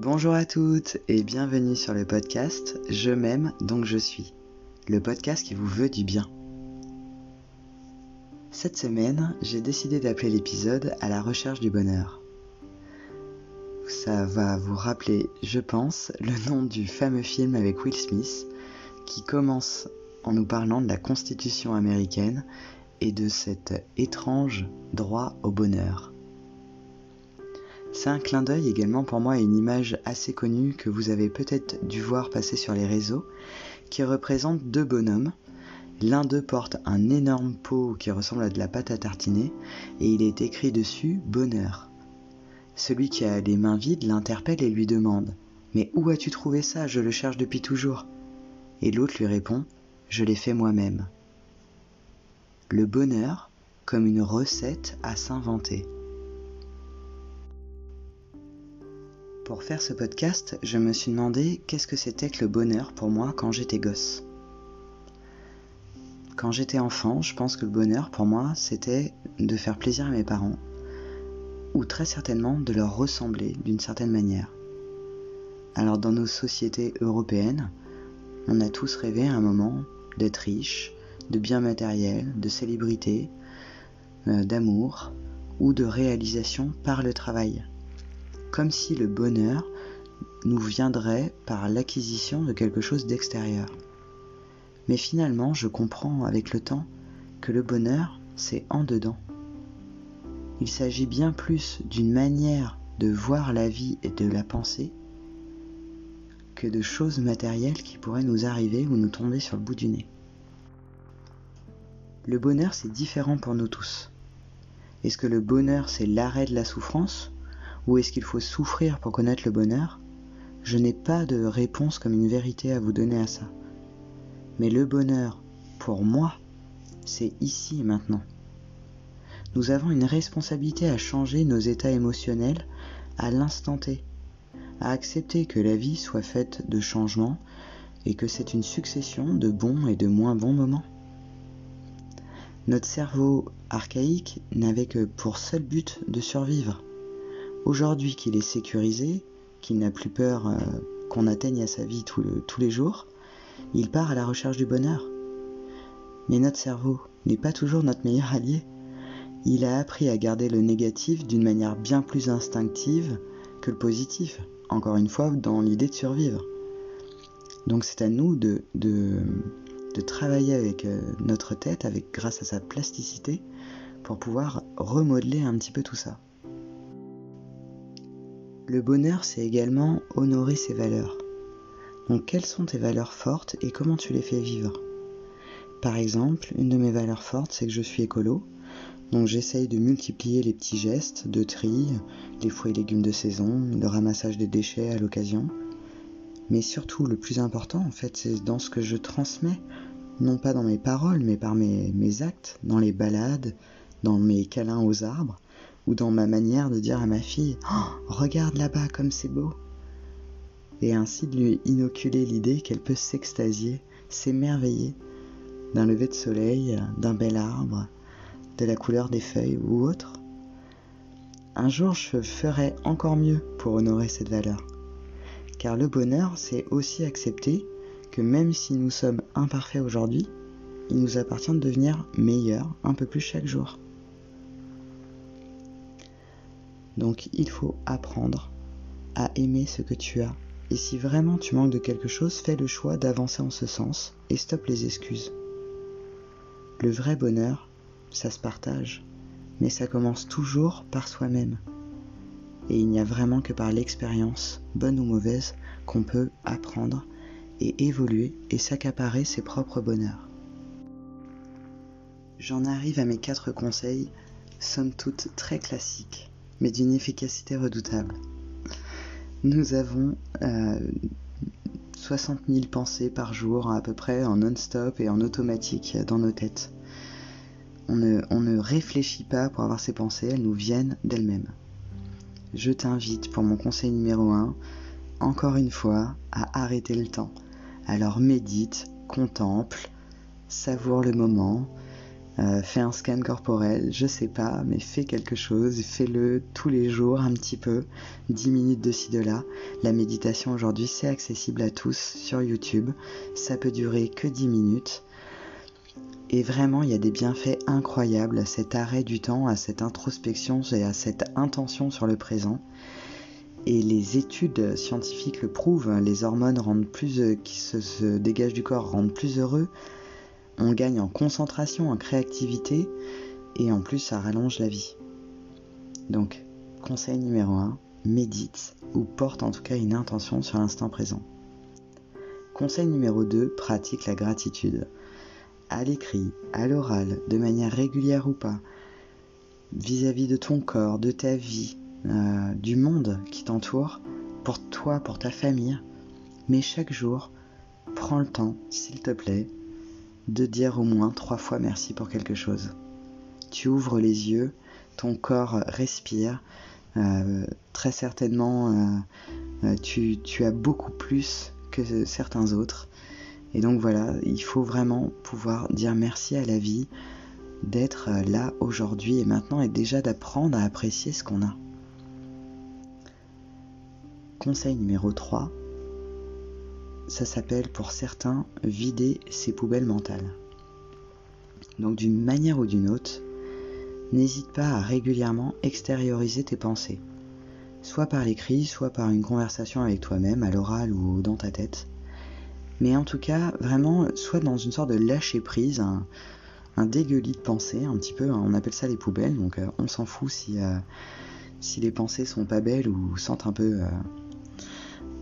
Bonjour à toutes et bienvenue sur le podcast Je m'aime donc je suis, le podcast qui vous veut du bien. Cette semaine, j'ai décidé d'appeler l'épisode À la recherche du bonheur. Ça va vous rappeler, je pense, le nom du fameux film avec Will Smith qui commence en nous parlant de la Constitution américaine et de cet étrange droit au bonheur. C'est un clin d'œil également pour moi à une image assez connue que vous avez peut-être dû voir passer sur les réseaux, qui représente deux bonhommes. L'un d'eux porte un énorme pot qui ressemble à de la pâte à tartiner et il est écrit dessus bonheur. Celui qui a les mains vides l'interpelle et lui demande Mais où as-tu trouvé ça? Je le cherche depuis toujours. Et l'autre lui répond Je l'ai fait moi-même. Le bonheur comme une recette à s'inventer. Pour faire ce podcast, je me suis demandé qu'est-ce que c'était que le bonheur pour moi quand j'étais gosse. Quand j'étais enfant, je pense que le bonheur pour moi, c'était de faire plaisir à mes parents, ou très certainement de leur ressembler d'une certaine manière. Alors dans nos sociétés européennes, on a tous rêvé à un moment d'être riche, de biens matériels, de célébrité, euh, d'amour ou de réalisation par le travail comme si le bonheur nous viendrait par l'acquisition de quelque chose d'extérieur. Mais finalement, je comprends avec le temps que le bonheur, c'est en dedans. Il s'agit bien plus d'une manière de voir la vie et de la penser que de choses matérielles qui pourraient nous arriver ou nous tomber sur le bout du nez. Le bonheur, c'est différent pour nous tous. Est-ce que le bonheur, c'est l'arrêt de la souffrance ou est-ce qu'il faut souffrir pour connaître le bonheur? Je n'ai pas de réponse comme une vérité à vous donner à ça. Mais le bonheur, pour moi, c'est ici et maintenant. Nous avons une responsabilité à changer nos états émotionnels à l'instant T, à accepter que la vie soit faite de changements et que c'est une succession de bons et de moins bons moments. Notre cerveau archaïque n'avait que pour seul but de survivre. Aujourd'hui qu'il est sécurisé, qu'il n'a plus peur euh, qu'on atteigne à sa vie tous les jours, il part à la recherche du bonheur. Mais notre cerveau n'est pas toujours notre meilleur allié. Il a appris à garder le négatif d'une manière bien plus instinctive que le positif, encore une fois dans l'idée de survivre. Donc c'est à nous de, travailler avec euh, notre tête, avec, grâce à sa plasticité, pour pouvoir remodeler un petit peu tout ça. Le bonheur, c'est également honorer ses valeurs. Donc quelles sont tes valeurs fortes et comment tu les fais vivre? Par exemple, une de mes valeurs fortes, c'est que je suis écolo. Donc j'essaye de multiplier les petits gestes de tri, les fruits et légumes de saison, le ramassage des déchets à l'occasion. Mais surtout, le plus important, en fait, c'est dans ce que je transmets, non pas dans mes paroles, mais par mes, mes actes, dans les balades, dans mes câlins aux arbres, ou dans ma manière de dire à ma fille oh, Regarde là-bas comme c'est beau et ainsi de lui inoculer l'idée qu'elle peut s'extasier, s'émerveiller d'un lever de soleil, d'un bel arbre, de la couleur des feuilles ou autre. Un jour, je ferai encore mieux pour honorer cette valeur. Car le bonheur, c'est aussi accepter que même si nous sommes imparfaits aujourd'hui, il nous appartient de devenir meilleurs un peu plus chaque jour. Donc il faut apprendre à aimer ce que tu as. Et si vraiment tu manques de quelque chose, fais le choix d'avancer en ce sens et stoppe les excuses. Le vrai bonheur, ça se partage, mais ça commence toujours par soi-même. Et il n'y a vraiment que par l'expérience, bonne ou mauvaise, qu'on peut apprendre et évoluer et s'accaparer ses propres bonheurs. J'en arrive à mes quatre conseils, somme toute très classiques mais d'une efficacité redoutable. Nous avons 60 euh, 000 pensées par jour à peu près en non-stop et en automatique dans nos têtes. On ne, on ne réfléchit pas pour avoir ces pensées, elles nous viennent d'elles-mêmes. Je t'invite pour mon conseil numéro 1, encore une fois, à arrêter le temps. Alors médite, contemple, savoure le moment, euh, fais un scan corporel, je sais pas, mais fais quelque chose, fais-le tous les jours un petit peu, 10 minutes de ci de là. La méditation aujourd'hui c'est accessible à tous sur YouTube, ça peut durer que 10 minutes. Et vraiment, il y a des bienfaits incroyables à cet arrêt du temps, à cette introspection et à cette intention sur le présent. Et les études scientifiques le prouvent, les hormones euh, qui se, dégagent du corps rendent plus heureux, on gagne en concentration, en créativité, et en plus ça rallonge la vie. Donc, conseil numéro 1, médite ou porte en tout cas une intention sur l'instant présent. Conseil numéro 2, pratique la gratitude à l'écrit, à l'oral, de manière régulière ou pas, vis-à-vis de ton corps, de ta vie, euh, du monde qui t'entoure, pour toi, pour ta famille. Mais chaque jour, prends le temps, s'il te plaît, de dire au moins trois fois merci pour quelque chose. Tu ouvres les yeux, ton corps respire, euh, très certainement euh, tu, tu as beaucoup plus que certains autres et donc voilà, il faut vraiment pouvoir dire merci à la vie d'être là aujourd'hui et maintenant et déjà d'apprendre à apprécier ce qu'on a. Conseil numéro 3, ça s'appelle pour certains vider ses poubelles mentales. Donc d'une manière ou d'une autre, n'hésite pas à régulièrement extérioriser tes pensées, soit par l'écrit, soit par une conversation avec toi-même, à l'oral ou dans ta tête. Mais en tout cas, vraiment, soit dans une sorte de lâcher prise, un, dégueulis de pensée, un petit peu, on appelle ça les poubelles, donc euh, on s'en fout si, euh, si les pensées sont pas belles ou sentent un peu. Euh,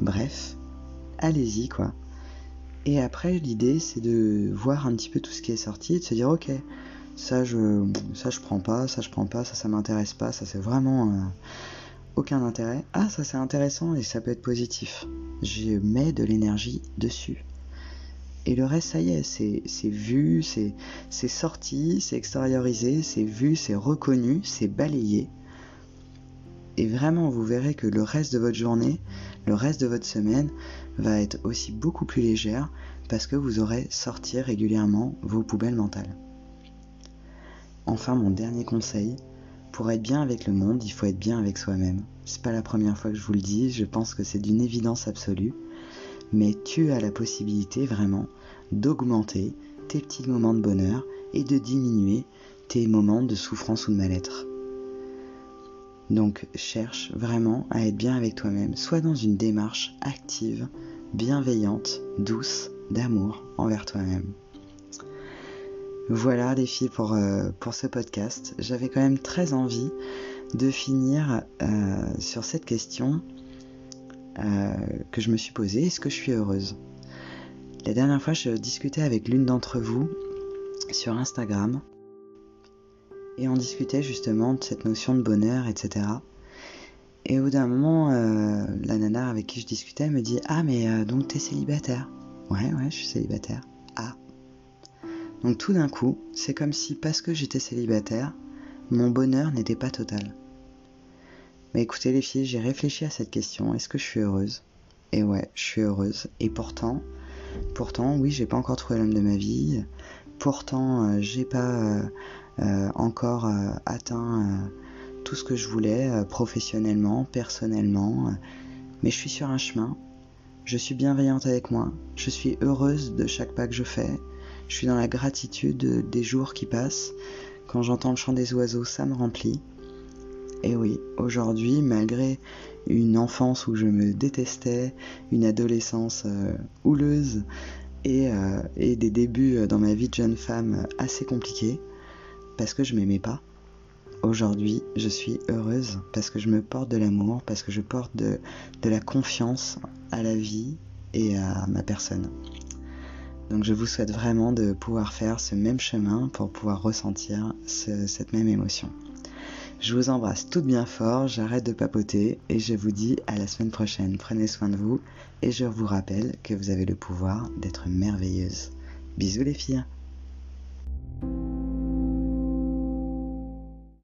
bref, allez-y quoi. Et après, l'idée c'est de voir un petit peu tout ce qui est sorti et de se dire, ok, ça je, ça je prends pas, ça je prends pas, ça ça m'intéresse pas, ça c'est vraiment aucun intérêt. Ah, ça c'est intéressant et ça peut être positif. Je mets de l'énergie dessus. Et le reste, ça y est, c'est vu, c'est sorti, c'est extériorisé, c'est vu, c'est reconnu, c'est balayé. Et vraiment, vous verrez que le reste de votre journée, le reste de votre semaine va être aussi beaucoup plus légère parce que vous aurez sorti régulièrement vos poubelles mentales. Enfin, mon dernier conseil, pour être bien avec le monde, il faut être bien avec soi-même. C'est pas la première fois que je vous le dis, je pense que c'est d'une évidence absolue. Mais tu as la possibilité vraiment d'augmenter tes petits moments de bonheur et de diminuer tes moments de souffrance ou de mal-être. Donc cherche vraiment à être bien avec toi-même, sois dans une démarche active, bienveillante, douce, d'amour envers toi-même. Voilà les filles pour, euh, ce podcast. J'avais quand même très envie de finir euh, sur cette question euh, que je me suis posée. Est-ce que je suis heureuse? La dernière fois, je discutais avec l'une d'entre vous sur Instagram et on discutait justement de cette notion de bonheur, etc. Et au bout d'un moment, la nana avec qui je discutais me dit Ah, mais donc t'es célibataire Ouais, ouais, je suis célibataire. Ah, donc tout d'un coup, c'est comme si parce que j'étais célibataire, mon bonheur n'était pas total. Mais écoutez les filles, j'ai réfléchi à cette question, est-ce que je suis heureuse? Et ouais, je suis heureuse. Et pourtant, pourtant, oui, j'ai pas encore trouvé l'homme de ma vie. Pourtant, euh, j'ai pas euh, euh, encore atteint tout ce que je voulais professionnellement, personnellement. mais je suis sur un chemin. Je suis bienveillante avec moi. Je suis heureuse de chaque pas que je fais. Je suis dans la gratitude des jours qui passent. Quand j'entends le chant des oiseaux, ça me remplit. Et oui, aujourd'hui, malgré une enfance où je me détestais, une adolescence euh, houleuse et, euh, et, des débuts dans ma vie de jeune femme assez compliqués, parce que je m'aimais pas, aujourd'hui je suis heureuse parce que je me porte de l'amour, parce que je porte de, la confiance à la vie et à ma personne. Donc je vous souhaite vraiment de pouvoir faire ce même chemin pour pouvoir ressentir cette même émotion. Je vous embrasse toutes bien fort, j'arrête de papoter et je vous dis à la semaine prochaine. Prenez soin de vous et je vous rappelle que vous avez le pouvoir d'être merveilleuse. Bisous les filles